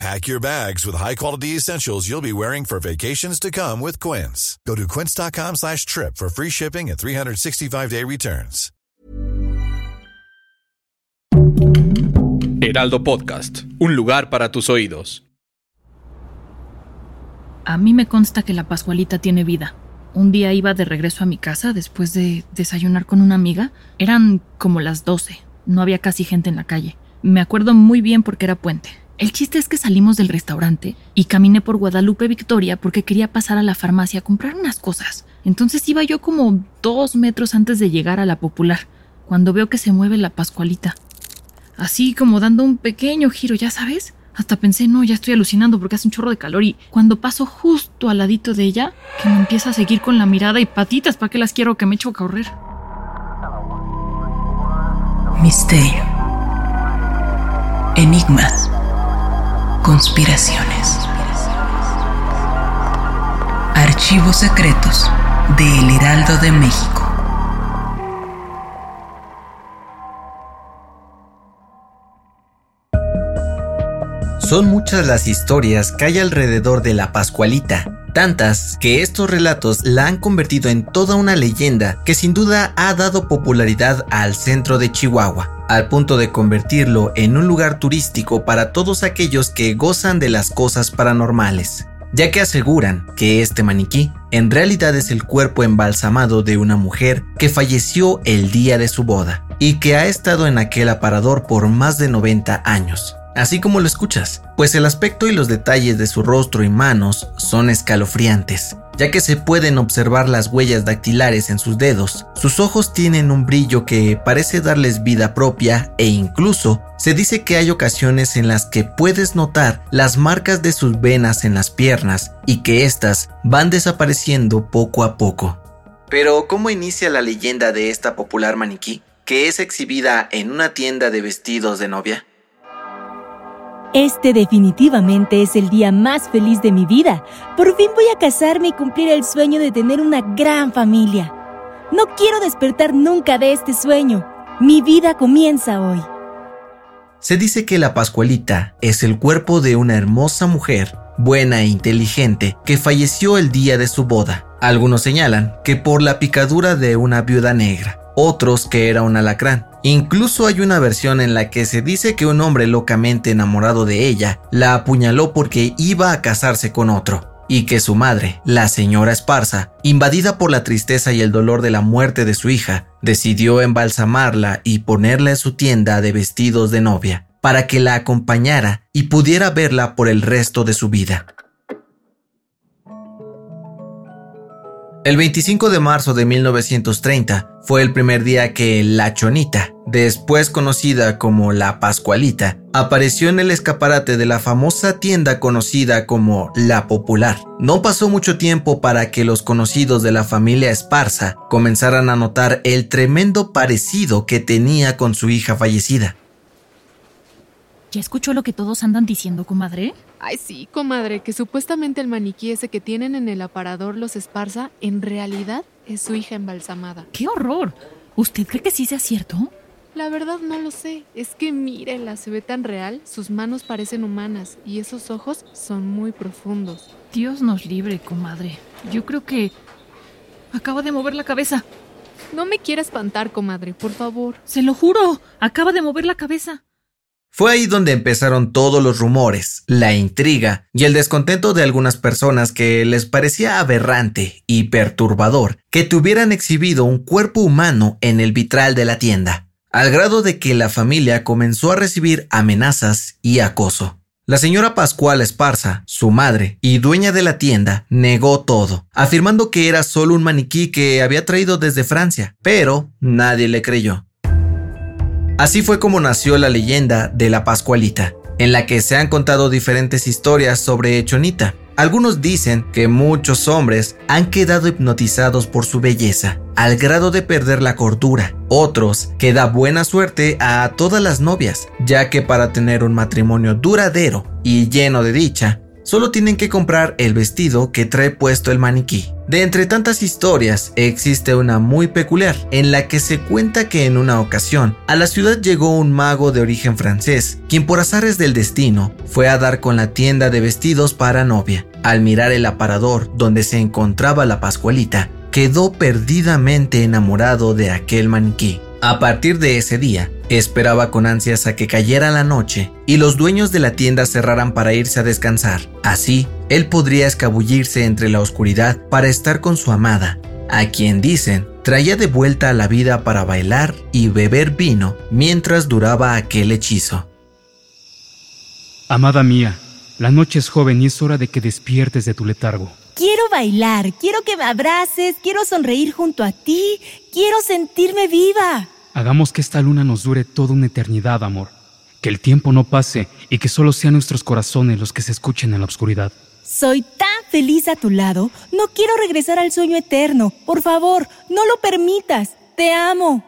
Pack your bags with high-quality essentials you'll be wearing for vacations to come with Quince. Go to quince.com slash trip for free shipping and 365-day returns. Heraldo Podcast, un lugar para tus oídos. A mí me consta que la Pascualita tiene vida. Un día iba de regreso a mi casa después de desayunar con una amiga. Eran como las 12. No había casi gente en la calle. Me acuerdo muy bien porque era puente. El chiste es que salimos del restaurante y caminé por Guadalupe Victoria porque quería pasar a la farmacia a comprar unas cosas. Entonces iba yo como dos metros antes de llegar a la popular, cuando veo que se mueve la Pascualita. Así como dando un pequeño giro, ya sabes. Hasta pensé, no, ya estoy alucinando porque hace un chorro de calor y cuando paso justo al ladito de ella, que me empieza a seguir con la mirada y patitas, ¿para qué las quiero que me echo a correr? Misterio. Enigmas. Conspiraciones. Archivos secretos de El Heraldo de México. Son muchas las historias que hay alrededor de la Pascualita, tantas que estos relatos la han convertido en toda una leyenda que sin duda ha dado popularidad al centro de Chihuahua, al punto de convertirlo en un lugar turístico para todos aquellos que gozan de las cosas paranormales, ya que aseguran que este maniquí en realidad es el cuerpo embalsamado de una mujer que falleció el día de su boda y que ha estado en aquel aparador por más de 90 años. Así como lo escuchas, pues el aspecto y los detalles de su rostro y manos son escalofriantes, ya que se pueden observar las huellas dactilares en sus dedos, sus ojos tienen un brillo que parece darles vida propia e incluso se dice que hay ocasiones en las que puedes notar las marcas de sus venas en las piernas y que éstas van desapareciendo poco a poco. Pero, ¿cómo inicia la leyenda de esta popular maniquí, que es exhibida en una tienda de vestidos de novia? Este definitivamente es el día más feliz de mi vida. Por fin voy a casarme y cumplir el sueño de tener una gran familia. No quiero despertar nunca de este sueño. Mi vida comienza hoy. Se dice que la Pascualita es el cuerpo de una hermosa mujer, buena e inteligente, que falleció el día de su boda. Algunos señalan que por la picadura de una viuda negra, otros que era un alacrán. Incluso hay una versión en la que se dice que un hombre locamente enamorado de ella la apuñaló porque iba a casarse con otro, y que su madre, la señora Esparza, invadida por la tristeza y el dolor de la muerte de su hija, decidió embalsamarla y ponerla en su tienda de vestidos de novia, para que la acompañara y pudiera verla por el resto de su vida. El 25 de marzo de 1930 fue el primer día que la Chonita, después conocida como la Pascualita, apareció en el escaparate de la famosa tienda conocida como La Popular. No pasó mucho tiempo para que los conocidos de la familia Esparza comenzaran a notar el tremendo parecido que tenía con su hija fallecida. ¿Ya escuchó lo que todos andan diciendo, comadre? Ay, sí, comadre, que supuestamente el maniquí ese que tienen en el aparador los Esparza, en realidad es su hija embalsamada. ¡Qué horror! ¿Usted cree que sí sea cierto? La verdad no lo sé. Es que mírela, se ve tan real, sus manos parecen humanas y esos ojos son muy profundos. Dios nos libre, comadre. Yo creo que... Acaba de mover la cabeza. No me quiera espantar, comadre, por favor. Se lo juro. Acaba de mover la cabeza. Fue ahí donde empezaron todos los rumores, la intriga y el descontento de algunas personas que les parecía aberrante y perturbador que tuvieran exhibido un cuerpo humano en el vitral de la tienda, al grado de que la familia comenzó a recibir amenazas y acoso. La señora Pascual Esparza, su madre y dueña de la tienda, negó todo, afirmando que era solo un maniquí que había traído desde Francia, pero nadie le creyó. Así fue como nació la leyenda de la Pascualita, en la que se han contado diferentes historias sobre Chonita, Algunos dicen que muchos hombres han quedado hipnotizados por su belleza, al grado de perder la cordura. Otros que da buena suerte a todas las novias, ya que para tener un matrimonio duradero y lleno de dicha, solo tienen que comprar el vestido que trae puesto el maniquí. De entre tantas historias, existe una muy peculiar, en la que se cuenta que en una ocasión a la ciudad llegó un mago de origen francés, quien por azares del destino fue a dar con la tienda de vestidos para novia. Al mirar el aparador donde se encontraba la Pascualita, quedó perdidamente enamorado de aquel maniquí. A partir de ese día, esperaba con ansias a que cayera la noche y los dueños de la tienda cerraran para irse a descansar. Así, él podría escabullirse entre la oscuridad para estar con su amada, a quien dicen traía de vuelta a la vida para bailar y beber vino mientras duraba aquel hechizo. Amada mía, la noche es joven y es hora de que despiertes de tu letargo. Quiero bailar, quiero que me abraces, quiero sonreír junto a ti, quiero sentirme viva. Hagamos que esta luna nos dure toda una eternidad, amor. Que el tiempo no pase y que solo sean nuestros corazones los que se escuchen en la oscuridad. Soy tan feliz a tu lado. No quiero regresar al sueño eterno. Por favor, no lo permitas. Te amo.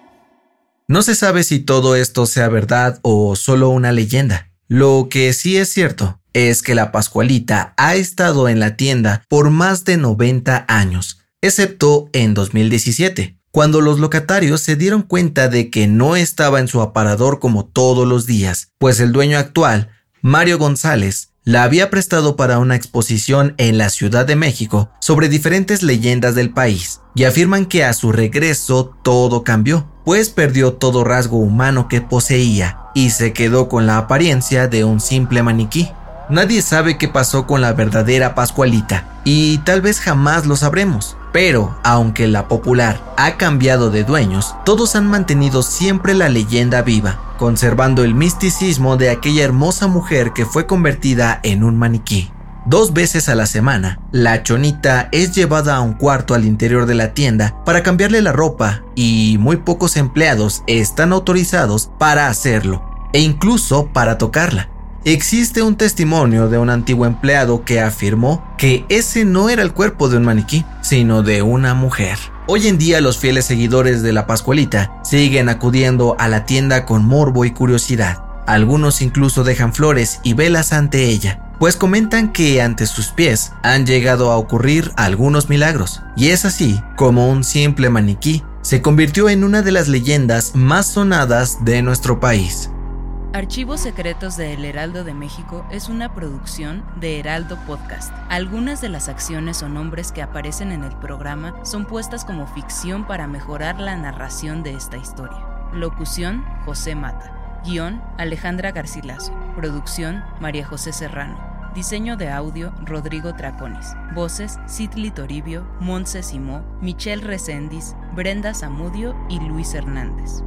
No se sabe si todo esto sea verdad o solo una leyenda. Lo que sí es cierto es que la Pascualita ha estado en la tienda por más de 90 años, excepto en 2017 cuando los locatarios se dieron cuenta de que no estaba en su aparador como todos los días, pues el dueño actual, Mario González, la había prestado para una exposición en la Ciudad de México sobre diferentes leyendas del país, y afirman que a su regreso todo cambió, pues perdió todo rasgo humano que poseía y se quedó con la apariencia de un simple maniquí. Nadie sabe qué pasó con la verdadera Pascualita, y tal vez jamás lo sabremos. Pero, aunque la popular ha cambiado de dueños, todos han mantenido siempre la leyenda viva, conservando el misticismo de aquella hermosa mujer que fue convertida en un maniquí. Dos veces a la semana, la chonita es llevada a un cuarto al interior de la tienda para cambiarle la ropa y muy pocos empleados están autorizados para hacerlo e incluso para tocarla. Existe un testimonio de un antiguo empleado que afirmó que ese no era el cuerpo de un maniquí, sino de una mujer. Hoy en día los fieles seguidores de la Pascualita siguen acudiendo a la tienda con morbo y curiosidad. Algunos incluso dejan flores y velas ante ella, pues comentan que ante sus pies han llegado a ocurrir algunos milagros. Y es así como un simple maniquí se convirtió en una de las leyendas más sonadas de nuestro país. Archivos Secretos de El Heraldo de México es una producción de Heraldo Podcast. Algunas de las acciones o nombres que aparecen en el programa son puestas como ficción para mejorar la narración de esta historia. Locución, José Mata. Guión, Alejandra Garcilaso. Producción, María José Serrano. Diseño de audio, Rodrigo Traconis. Voces, Citli Toribio, Montse Simó, Michelle Recendis, Brenda Zamudio y Luis Hernández.